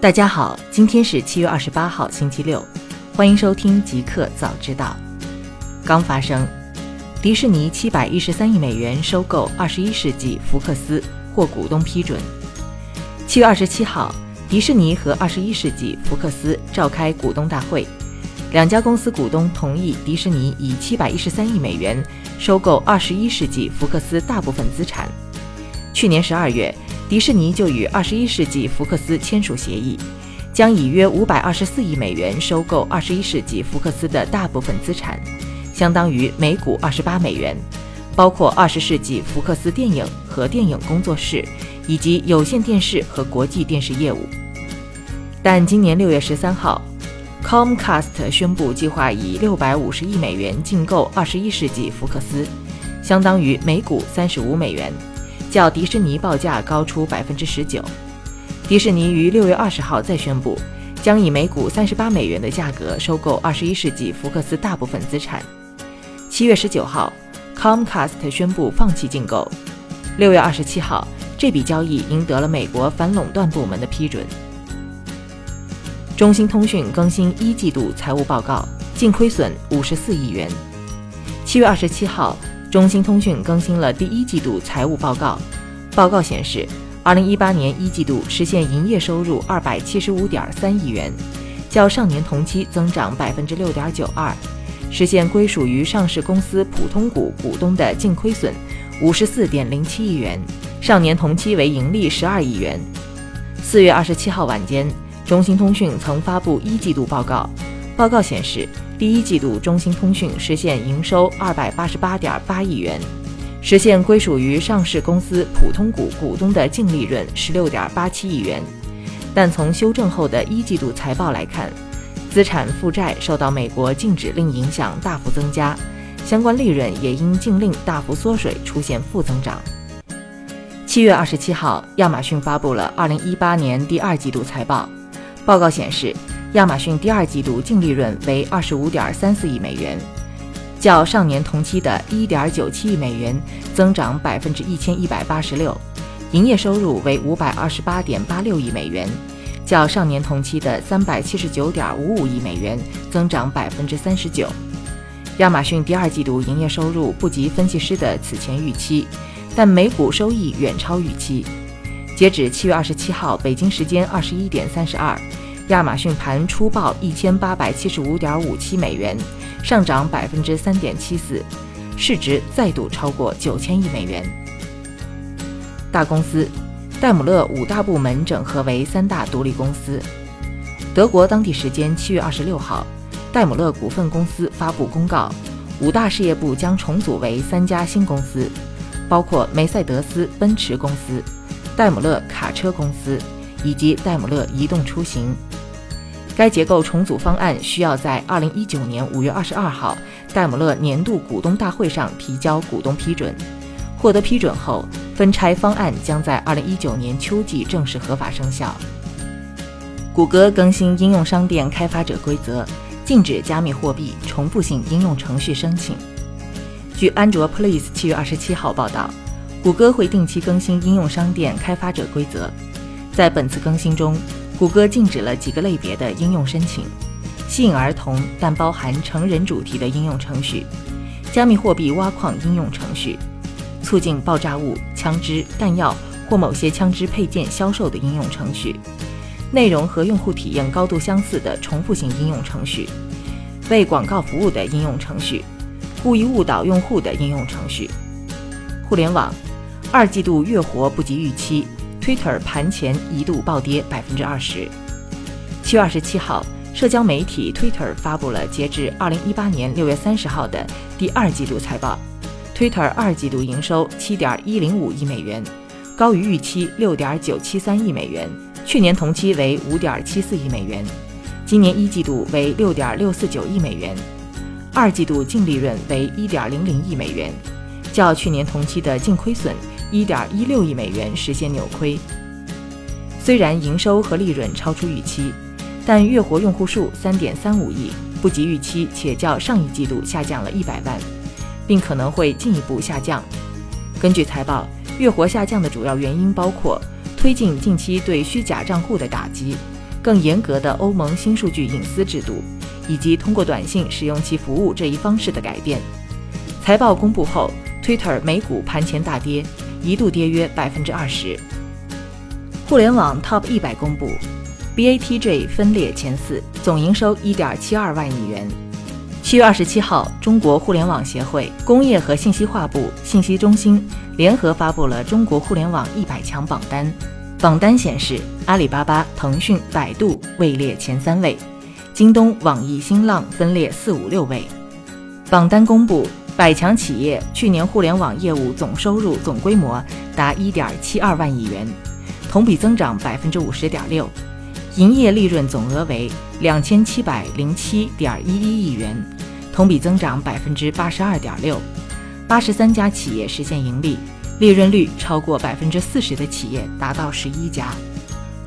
大家好，今天是七月二十八号，星期六，欢迎收听极客早知道。刚发生，迪士尼七百一十三亿美元收购二十一世纪福克斯获股东批准。七月二十七号，迪士尼和二十一世纪福克斯召开股东大会，两家公司股东同意迪士尼以七百一十三亿美元收购二十一世纪福克斯大部分资产。去年十二月。迪士尼就与二十一世纪福克斯签署协议，将以约五百二十四亿美元收购二十一世纪福克斯的大部分资产，相当于每股二十八美元，包括二十世纪福克斯电影和电影工作室，以及有线电视和国际电视业务。但今年六月十三号，Comcast 宣布计划以六百五十亿美元竞购二十一世纪福克斯，相当于每股三十五美元。较迪士尼报价高出百分之十九。迪士尼于六月二十号再宣布，将以每股三十八美元的价格收购二十一世纪福克斯大部分资产。七月十九号，Comcast 宣布放弃竞购。六月二十七号，这笔交易赢得了美国反垄断部门的批准。中兴通讯更新一季度财务报告，净亏损五十四亿元。七月二十七号。中兴通讯更新了第一季度财务报告，报告显示，二零一八年一季度实现营业收入二百七十五点三亿元，较上年同期增长百分之六点九二，实现归属于上市公司普通股股东的净亏损五十四点零七亿元，上年同期为盈利十二亿元。四月二十七号晚间，中兴通讯曾发布一季度报告，报告显示。第一季度，中兴通讯实现营收二百八十八点八亿元，实现归属于上市公司普通股股东的净利润十六点八七亿元。但从修正后的一季度财报来看，资产负债受到美国禁止令影响大幅增加，相关利润也因禁令大幅缩水出现负增长。七月二十七号，亚马逊发布了二零一八年第二季度财报，报告显示。亚马逊第二季度净利润为二十五点三四亿美元，较上年同期的一点九七亿美元增长百分之一千一百八十六；营业收入为五百二十八点八六亿美元，较上年同期的三百七十九点五五亿美元增长百分之三十九。亚马逊第二季度营业收入不及分析师的此前预期，但每股收益远超预期。截止七月二十七号，北京时间二十一点三十二。亚马逊盘初报一千八百七十五点五七美元，上涨百分之三点七四，市值再度超过九千亿美元。大公司，戴姆勒五大部门整合为三大独立公司。德国当地时间七月二十六号，戴姆勒股份公司发布公告，五大事业部将重组为三家新公司，包括梅赛德斯奔驰公司、戴姆勒卡车公司以及戴姆勒移动出行。该结构重组方案需要在二零一九年五月二十二号戴姆勒年度股东大会上提交股东批准。获得批准后，分拆方案将在二零一九年秋季正式合法生效。谷歌更新应用商店开发者规则，禁止加密货币重复性应用程序申请。据安卓 Police 七月二十七号报道，谷歌会定期更新应用商店开发者规则，在本次更新中。谷歌禁止了几个类别的应用申请：吸引儿童但包含成人主题的应用程序、加密货币挖矿应用程序、促进爆炸物、枪支、弹药或某些枪支配件销售的应用程序、内容和用户体验高度相似的重复性应用程序、为广告服务的应用程序、故意误导用户的应用程序。互联网二季度月活不及预期。Twitter 盘前一度暴跌百分之二十。七月二十七号，社交媒体 Twitter 发布了截至二零一八年六月三十号的第二季度财报。Twitter 二季度营收七点一零五亿美元，高于预期六点九七三亿美元，去年同期为五点七四亿美元，今年一季度为六点六四九亿美元，二季度净利润为一点零零亿美元，较去年同期的净亏损。一点一六亿美元实现扭亏。虽然营收和利润超出预期，但月活用户数三点三五亿，不及预期，且较上一季度下降了一百万，并可能会进一步下降。根据财报，月活下降的主要原因包括推进近期对虚假账户的打击，更严格的欧盟新数据隐私制度，以及通过短信使用其服务这一方式的改变。财报公布后，Twitter 美股盘前大跌，一度跌约百分之二十。互联网 Top 一百公布，BATJ 分列前四，总营收一点七二万亿元。七月二十七号，中国互联网协会、工业和信息化部信息中心联合发布了中国互联网一百强榜单。榜单显示，阿里巴巴、腾讯、百度位列前三位，京东、网易、新浪分列四五六位。榜单公布。百强企业去年互联网业务总收入总规模达一点七二万亿元，同比增长百分之五十点六，营业利润总额为两千七百零七点一一亿元，同比增长百分之八十二点六。八十三家企业实现盈利，利润率超过百分之四十的企业达到十一家。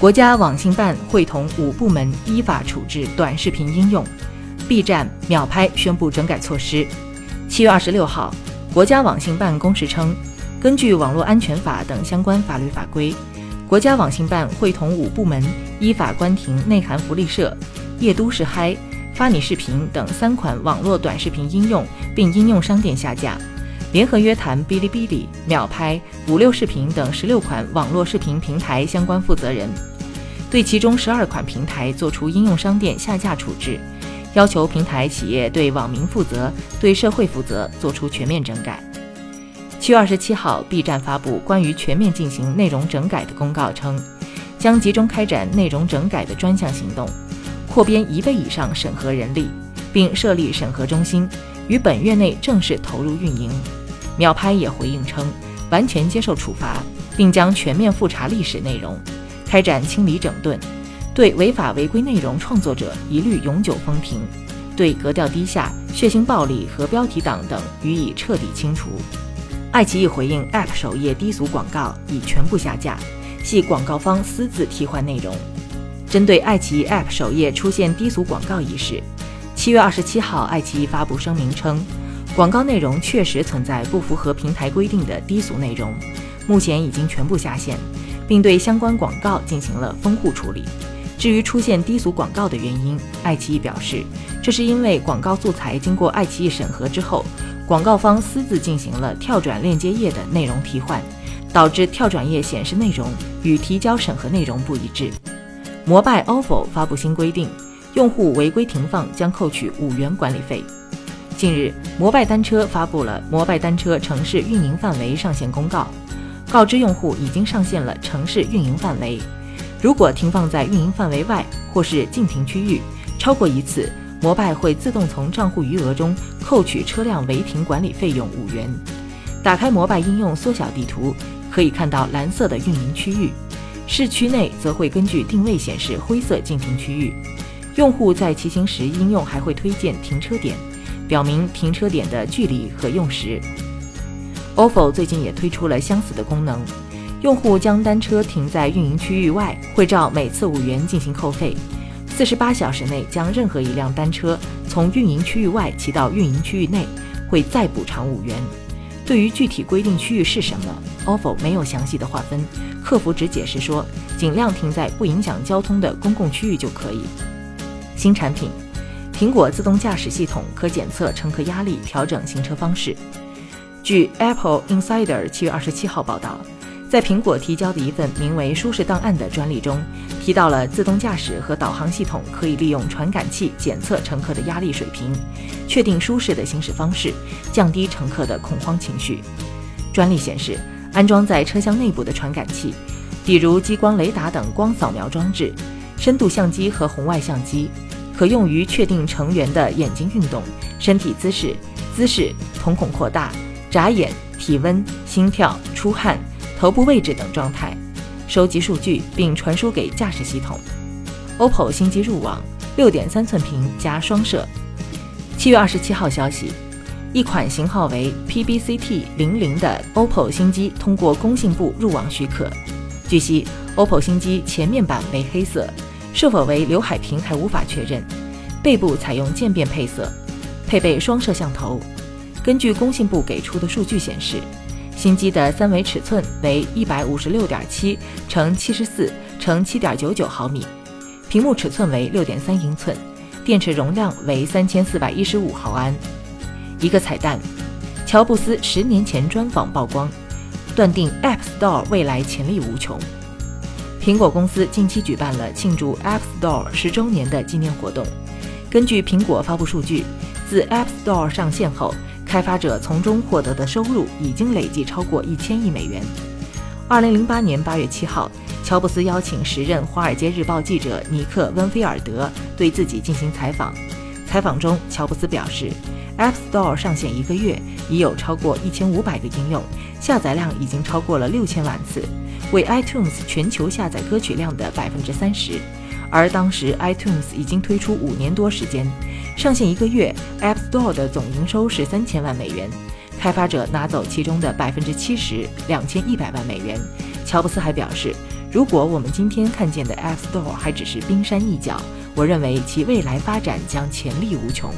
国家网信办会同五部门依法处置短视频应用，B 站、秒拍宣布整改措施。七月二十六号，国家网信办公示称，根据《网络安全法》等相关法律法规，国家网信办会同五部门依法关停内涵福利社、夜都市嗨、发你视频等三款网络短视频应用，并应用商店下架，联合约谈哔哩哔哩、秒拍、五六视频等十六款网络视频平台相关负责人，对其中十二款平台作出应用商店下架处置。要求平台企业对网民负责、对社会负责，做出全面整改。七月二十七号，B 站发布关于全面进行内容整改的公告称，将集中开展内容整改的专项行动，扩编一倍以上审核人力，并设立审核中心，于本月内正式投入运营。秒拍也回应称，完全接受处罚，并将全面复查历史内容，开展清理整顿。对违法违规内容创作者一律永久封停，对格调低下、血腥暴力和标题党等予以彻底清除。爱奇艺回应 App 首页低俗广告已全部下架，系广告方私自替换内容。针对爱奇艺 App 首页出现低俗广告一事，七月二十七号，爱奇艺发布声明称，广告内容确实存在不符合平台规定的低俗内容，目前已经全部下线，并对相关广告进行了封户处理。至于出现低俗广告的原因，爱奇艺表示，这是因为广告素材经过爱奇艺审核之后，广告方私自进行了跳转链接页的内容替换，导致跳转页显示内容与提交审核内容不一致。摩拜 ofo 发布新规定，用户违规停放将扣取五元管理费。近日，摩拜单车发布了摩拜单车城市运营范围上线公告，告知用户已经上线了城市运营范围。如果停放在运营范围外或是禁停区域超过一次，摩拜会自动从账户余额中扣取车辆违停管理费用五元。打开摩拜应用缩小地图，可以看到蓝色的运营区域，市区内则会根据定位显示灰色禁停区域。用户在骑行时，应用还会推荐停车点，表明停车点的距离和用时。ofo 最近也推出了相似的功能。用户将单车停在运营区域外，会照每次五元进行扣费。四十八小时内将任何一辆单车从运营区域外骑到运营区域内，会再补偿五元。对于具体规定区域是什么，ofo 没有详细的划分，客服只解释说，尽量停在不影响交通的公共区域就可以。新产品，苹果自动驾驶系统可检测乘客压力，调整行车方式。据 Apple Insider 七月二十七号报道。在苹果提交的一份名为“舒适档案”的专利中，提到了自动驾驶和导航系统可以利用传感器检测乘客的压力水平，确定舒适的行驶方式，降低乘客的恐慌情绪。专利显示，安装在车厢内部的传感器，比如激光雷达等光扫描装置、深度相机和红外相机，可用于确定成员的眼睛运动、身体姿势、姿势、瞳孔扩大、眨眼、体温、心跳、出汗。头部位置等状态，收集数据并传输给驾驶系统。OPPO 新机入网，六点三寸屏加双摄。七月二十七号消息，一款型号为 PBCT 零零的 OPPO 新机通过工信部入网许可。据悉，OPPO 新机前面板为黑色，是否为刘海屏还无法确认。背部采用渐变配色，配备双摄像头。根据工信部给出的数据显示。新机的三维尺寸为一百五十六点七乘七十四乘七点九九毫米，屏幕尺寸为六点三英寸，电池容量为三千四百一十五毫安。一个彩蛋：乔布斯十年前专访曝光，断定 App Store 未来潜力无穷。苹果公司近期举办了庆祝 App Store 十周年的纪念活动。根据苹果发布数据，自 App Store 上线后，开发者从中获得的收入已经累计超过一千亿美元。二零零八年八月七号，乔布斯邀请时任《华尔街日报》记者尼克温菲尔德对自己进行采访。采访中，乔布斯表示，App Store 上线一个月，已有超过一千五百个应用，下载量已经超过了六千万次。为 iTunes 全球下载歌曲量的百分之三十，而当时 iTunes 已经推出五年多时间，上线一个月，App Store 的总营收是三千万美元，开发者拿走其中的百分之七十，两千一百万美元。乔布斯还表示，如果我们今天看见的 App Store 还只是冰山一角，我认为其未来发展将潜力无穷。